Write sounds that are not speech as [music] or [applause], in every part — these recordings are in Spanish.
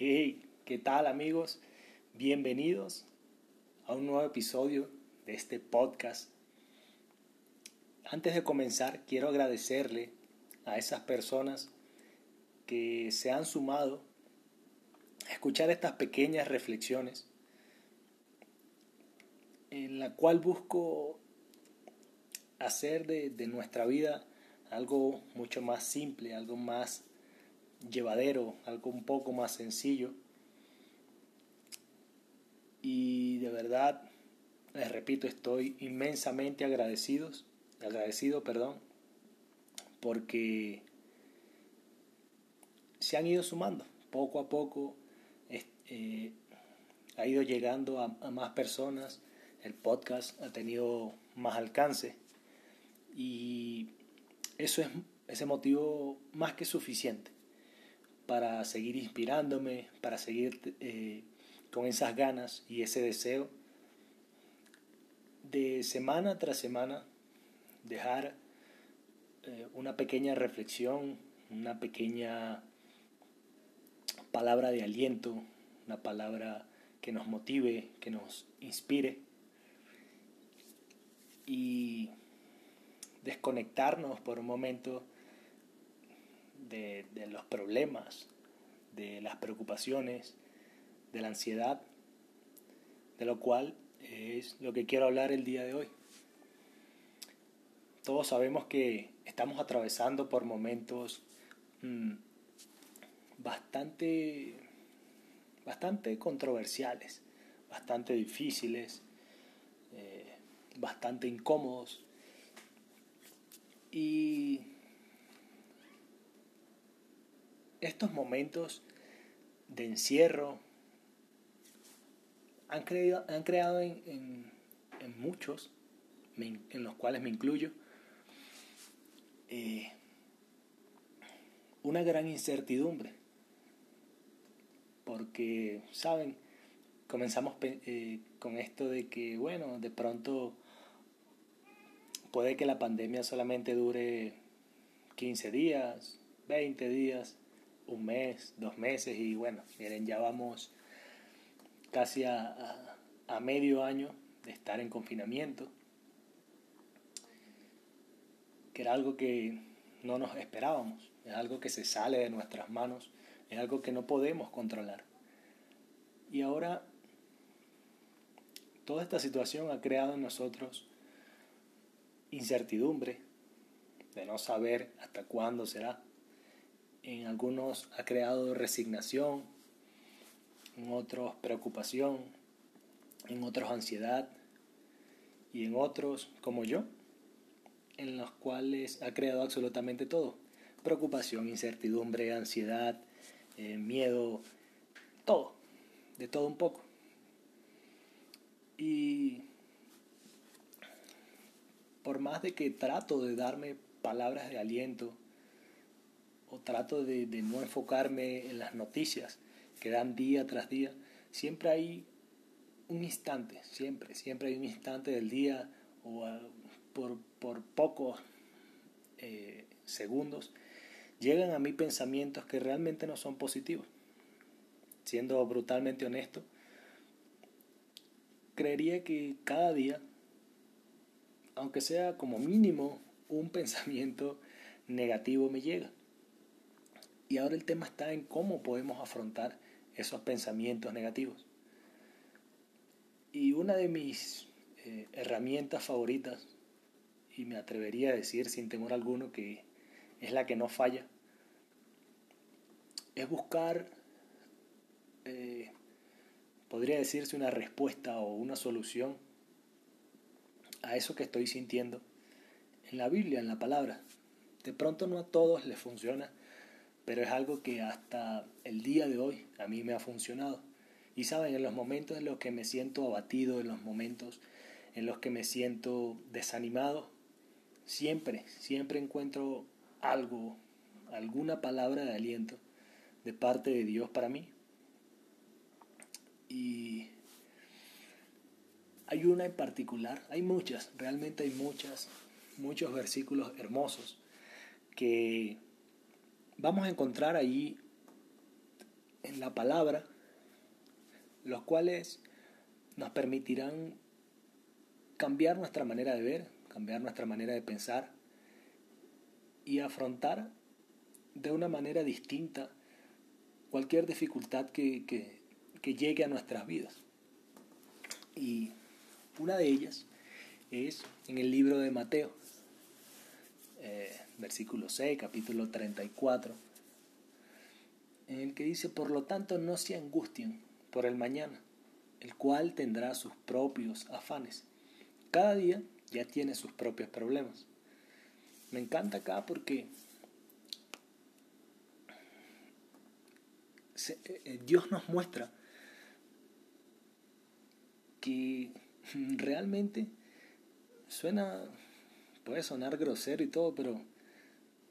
Hey, ¿qué tal amigos? Bienvenidos a un nuevo episodio de este podcast. Antes de comenzar, quiero agradecerle a esas personas que se han sumado a escuchar estas pequeñas reflexiones en la cual busco hacer de, de nuestra vida algo mucho más simple, algo más llevadero, algo un poco más sencillo. Y de verdad, les repito, estoy inmensamente agradecidos, agradecido, perdón, porque se han ido sumando poco a poco, eh, ha ido llegando a, a más personas, el podcast ha tenido más alcance y eso es ese motivo más que suficiente para seguir inspirándome, para seguir eh, con esas ganas y ese deseo de semana tras semana dejar eh, una pequeña reflexión, una pequeña palabra de aliento, una palabra que nos motive, que nos inspire y desconectarnos por un momento de, los problemas, de las preocupaciones, de la ansiedad, de lo cual es lo que quiero hablar el día de hoy. Todos sabemos que estamos atravesando por momentos mm, bastante, bastante controversiales, bastante difíciles, eh, bastante incómodos. Y estos momentos de encierro han, creado, han creado en, muchos, en los cuales me incluyo, eh, una gran incertidumbre. Porque, ¿saben? Comenzamos eh, con esto de que, bueno, de pronto puede que la pandemia solamente dure 15 días, 20 días, un mes, dos meses y bueno, miren, ya vamos casi a, medio año de estar en confinamiento, que era algo que no nos esperábamos, es algo que se sale de nuestras manos, es algo que no podemos controlar. Y ahora toda esta situación ha creado en nosotros incertidumbre de no saber hasta cuándo será en algunos ha creado resignación, en otros preocupación, en otros ansiedad y en otros, como yo, en los cuales ha creado absolutamente todo. Preocupación, incertidumbre, ansiedad, eh, miedo, todo, de todo un poco. Y por más de que trato de darme palabras de aliento, o trato de, no enfocarme en las noticias que dan día tras día, siempre hay un instante, siempre, siempre hay un instante del día o por, por pocos eh, segundos, llegan a mí pensamientos que realmente no son positivos. Siendo brutalmente honesto, creería que cada día, aunque sea como mínimo un [laughs] pensamiento negativo me llega. Y ahora el tema está en cómo podemos afrontar esos pensamientos negativos. Y una de mis eh, herramientas favoritas, y me atrevería a decir sin temor alguno que es la que no falla, es buscar, eh, podría decirse, una respuesta o una solución a eso que estoy sintiendo en la Biblia, en la palabra. De pronto no a todos les funciona pero es algo que hasta el día de hoy a mí me ha funcionado. Y saben, en los momentos en los que me siento abatido, en los momentos en los que me siento desanimado, siempre, siempre encuentro algo, alguna palabra de aliento de parte de Dios para mí. Y hay una en particular, hay muchas, realmente hay muchas, muchos versículos hermosos que vamos a encontrar ahí en la palabra, los cuales nos permitirán cambiar nuestra manera de ver, cambiar nuestra manera de pensar y afrontar de una manera distinta cualquier dificultad que, que, llegue a nuestras vidas. Y una de ellas es en el libro de Mateo, eh, versículo 6, capítulo 34, en el que dice, por lo tanto no se angustien por el mañana, el cual tendrá sus propios afanes. Cada día ya tiene sus propios problemas. Me encanta acá porque eh, Dios nos muestra que realmente suena, puede sonar grosero y todo, pero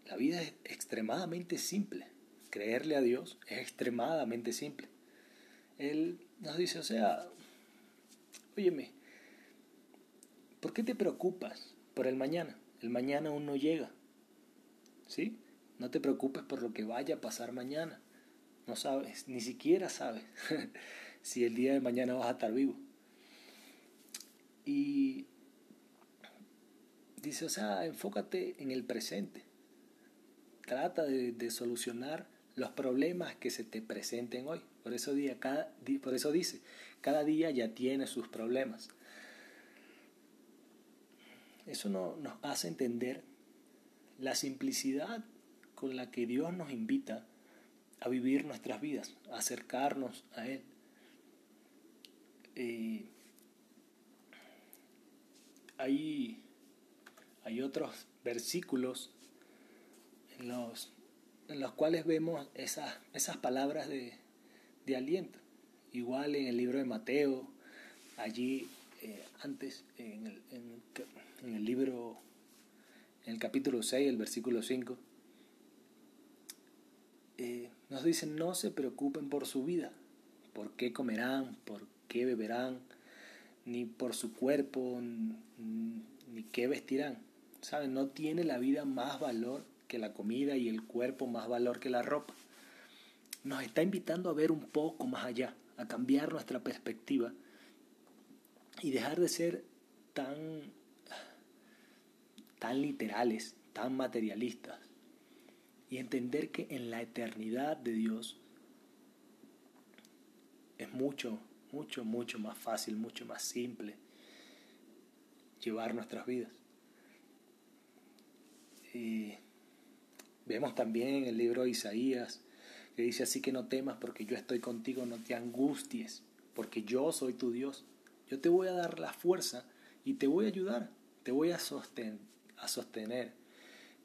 la vida es extremadamente simple. Creerle a Dios es extremadamente simple. Él nos dice, o sea, óyeme, ¿por qué te preocupas por el mañana? El mañana aún no llega. ¿Sí? No te preocupes por lo que vaya a pasar mañana. No sabes, ni siquiera sabes [laughs] si el día de mañana vas a estar vivo. Y dice, o sea, enfócate en el presente. Trata de, solucionar los problemas que se te presenten hoy. Por eso, día, cada, por eso dice, cada día ya tiene sus problemas. Eso nos hace entender la simplicidad con la que Dios nos invita a vivir nuestras vidas, a acercarnos a Él. Eh, hay otros versículos en los en los cuales vemos esas, esas palabras de, aliento. Igual en el libro de Mateo, allí eh, antes, en el, en, el, libro, en el capítulo 6, el versículo 5, eh, nos dicen, no se preocupen por su vida, por qué comerán, por qué beberán, ni por su cuerpo, ni qué vestirán. ¿Saben? No tiene la vida más valor que la comida y el cuerpo más valor que la ropa. Nos está invitando a ver un poco más allá, a cambiar nuestra perspectiva y dejar de ser tan, tan literales, tan materialistas y entender que en la eternidad de Dios es mucho, mucho, mucho más fácil, mucho más simple llevar nuestras vidas. Vemos también en el libro de Isaías que dice así que no temas porque yo estoy contigo, no te angusties, porque yo soy tu Dios. Yo te voy a dar la fuerza y te voy a ayudar, te voy a, sostener, a sostener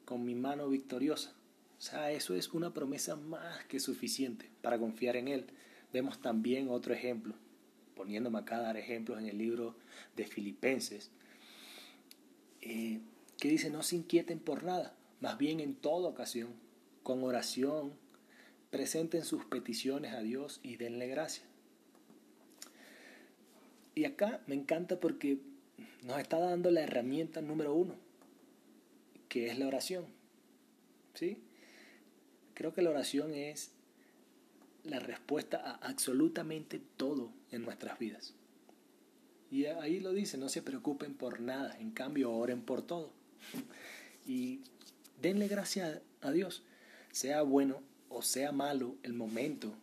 con mi mano victoriosa. O sea, eso es una promesa más que suficiente para confiar en Él. Vemos también otro ejemplo, poniéndome acá a dar ejemplos en el libro de Filipenses, eh, que dice, no se inquieten por nada, más bien en toda ocasión, con oración, presenten sus peticiones a Dios y denle gracia. Y acá me encanta porque nos está dando la herramienta número uno, que es la oración. ¿Sí? Creo que la oración es la respuesta a absolutamente todo en nuestras vidas. Y ahí lo dice, no se preocupen por nada, en cambio oren por todo. Y denle gracias a Dios, sea bueno o sea malo el momento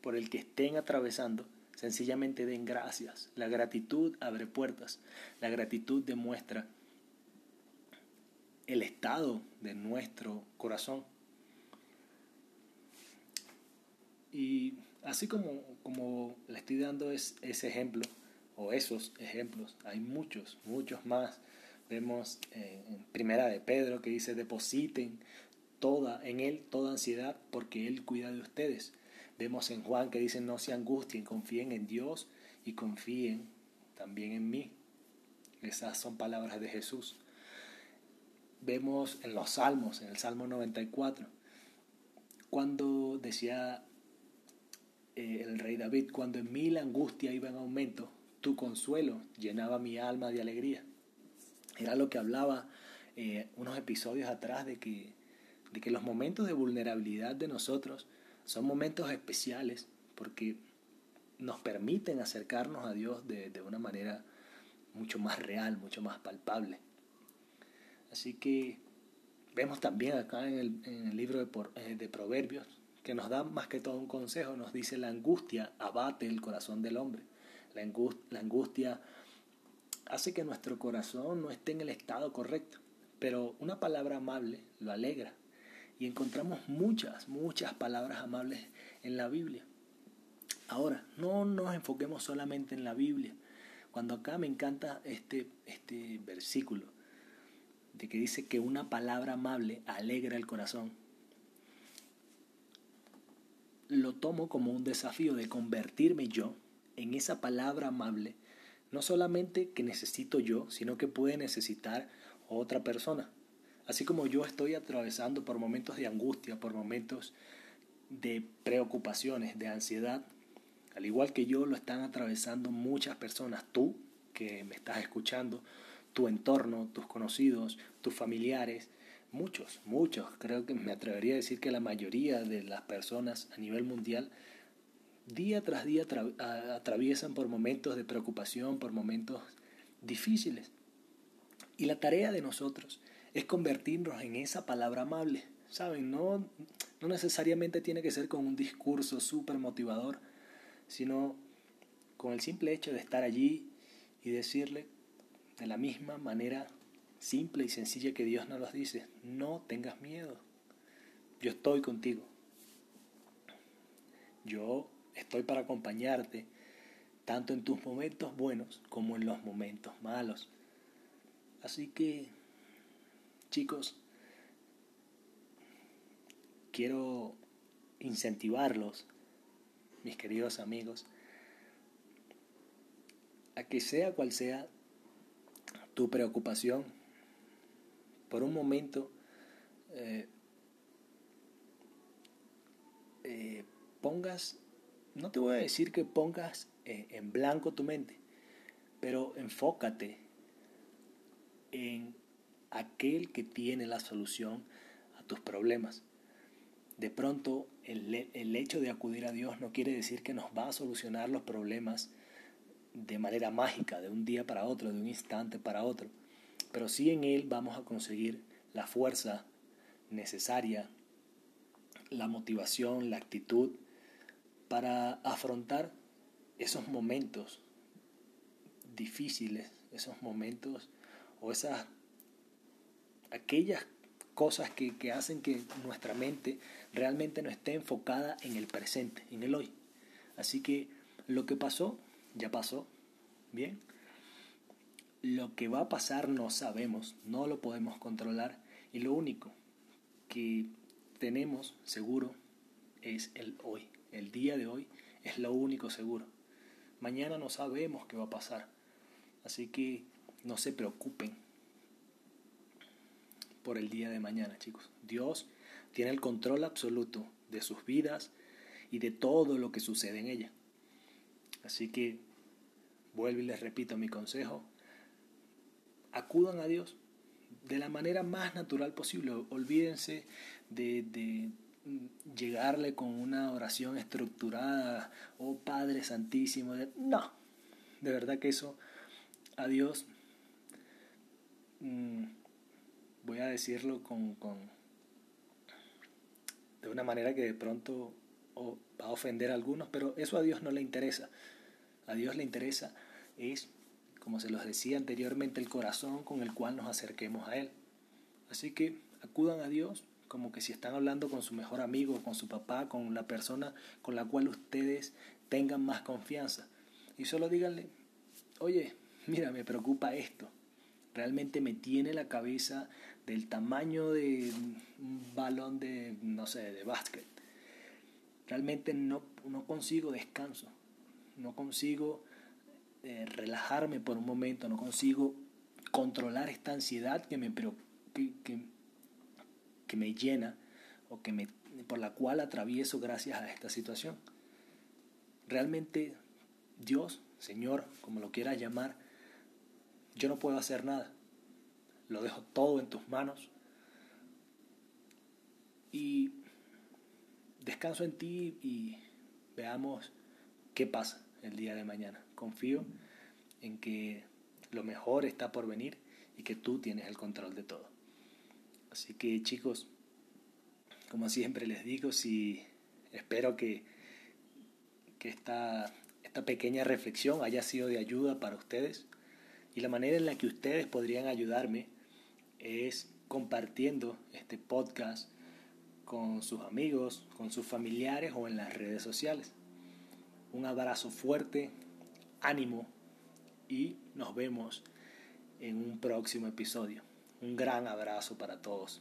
por el que estén atravesando, sencillamente den gracias. La gratitud abre puertas, la gratitud demuestra el estado de nuestro corazón. Y así como, como le estoy dando ese ejemplo, o esos ejemplos, hay muchos, muchos más Vemos en Primera de Pedro que dice, depositen toda en Él toda ansiedad porque Él cuida de ustedes. Vemos en Juan que dice, no se angustien, confíen en Dios y confíen también en mí. Esas son palabras de Jesús. Vemos en los Salmos, en el Salmo 94, cuando decía eh, el rey David, cuando en mí la angustia iba en aumento, tu consuelo llenaba mi alma de alegría. Era lo que hablaba eh, unos episodios atrás de que, de que los momentos de vulnerabilidad de nosotros Son momentos especiales porque nos permiten acercarnos a Dios de, una manera mucho más real, mucho más palpable. Así que vemos también acá en el, libro de, eh, de Proverbios que nos da más que todo un consejo, nos dice la angustia abate el corazón del hombre. La angustia, la angustia hace que nuestro corazón no esté en el estado correcto, pero una palabra amable lo alegra. Y encontramos muchas, muchas palabras amables en la Biblia. Ahora, no nos enfoquemos solamente en la Biblia. Cuando acá me encanta este, este versículo, de que dice que una palabra amable alegra el corazón, lo tomo como un desafío de convertirme yo en esa palabra amable, no solamente que necesito yo, sino que puede necesitar otra persona. Así como yo estoy atravesando por momentos de angustia, por momentos de preocupaciones, de ansiedad, al igual que yo lo están atravesando muchas personas, tú que me estás escuchando, tu entorno, tus conocidos, tus familiares, muchos, muchos, creo que me atrevería a decir que la mayoría de las personas a nivel mundial día tras día atraviesan por momentos de preocupación, por momentos difíciles. Y la tarea de nosotros es convertirnos en esa palabra amable. ¿Saben? No, no necesariamente tiene que ser con un discurso súper motivador, sino con el simple hecho de estar allí y decirle de la misma manera simple y sencilla que Dios nos los dice, no tengas miedo, yo estoy contigo, yo estoy para acompañarte, tanto en tus momentos buenos como en los momentos malos. Así que, chicos, quiero incentivarlos mis queridos amigos, a que sea cual sea tu preocupación, por un momento eh, eh, pongas, no te voy a decir que pongas eh, en blanco tu mente, pero enfócate en aquel que tiene la solución a tus problemas. De pronto el, hecho de acudir a Dios no quiere decir que nos va a solucionar los problemas de manera mágica, de un día para otro, de un instante para otro. Pero sí en Él vamos a conseguir la fuerza necesaria, la motivación, la actitud para afrontar esos momentos difíciles, esos momentos o esas aquellas cosas que, que hacen que nuestra mente realmente no esté enfocada en el presente, en el hoy. Así que lo que pasó, ya pasó, ¿bien? Lo que va a pasar no sabemos, no lo podemos controlar y lo único que tenemos seguro es el hoy. El día de hoy es lo único seguro. Mañana no sabemos qué va a pasar. Así que no se preocupen por el día de mañana, chicos. Dios tiene el control absoluto de sus vidas y de todo lo que sucede en ella. Así que vuelvo y les repito mi consejo. Acudan a Dios de la manera más natural posible. Olvídense de, llegarle con una oración estructurada, oh Padre Santísimo. No, de verdad que eso a Dios mm, voy a decirlo con, de una manera que de pronto va a ofender a algunos, pero eso a Dios no le interesa. A Dios le interesa es, como se los decía anteriormente, el corazón con el cual nos acerquemos a Él. Así que acudan a Dios como que si están hablando con su mejor amigo, con su papá, con la persona con la cual ustedes tengan más confianza. Y solo díganle, oye, mira, me preocupa esto. Realmente me tiene la cabeza del tamaño de un balón de, no sé, de básquet. Realmente no, no consigo descanso, no consigo eh, relajarme por un momento, no consigo controlar esta ansiedad que me, que, que, que me llena o que me, por la cual atravieso gracias a esta situación. Realmente Dios, Señor, como lo quieras llamar, yo no puedo hacer nada lo dejo todo en tus manos. Y descanso en ti y veamos qué pasa el día de mañana. Confío en que lo mejor está por venir y que tú tienes el control de todo. Así que chicos, como siempre les digo, si espero que, que esta, esta pequeña reflexión haya sido de ayuda para ustedes y la manera en la que ustedes podrían ayudarme es compartiendo este podcast con sus amigos, con sus familiares o en las redes sociales. Un abrazo fuerte, ánimo y nos vemos en un próximo episodio. Un gran abrazo para todos.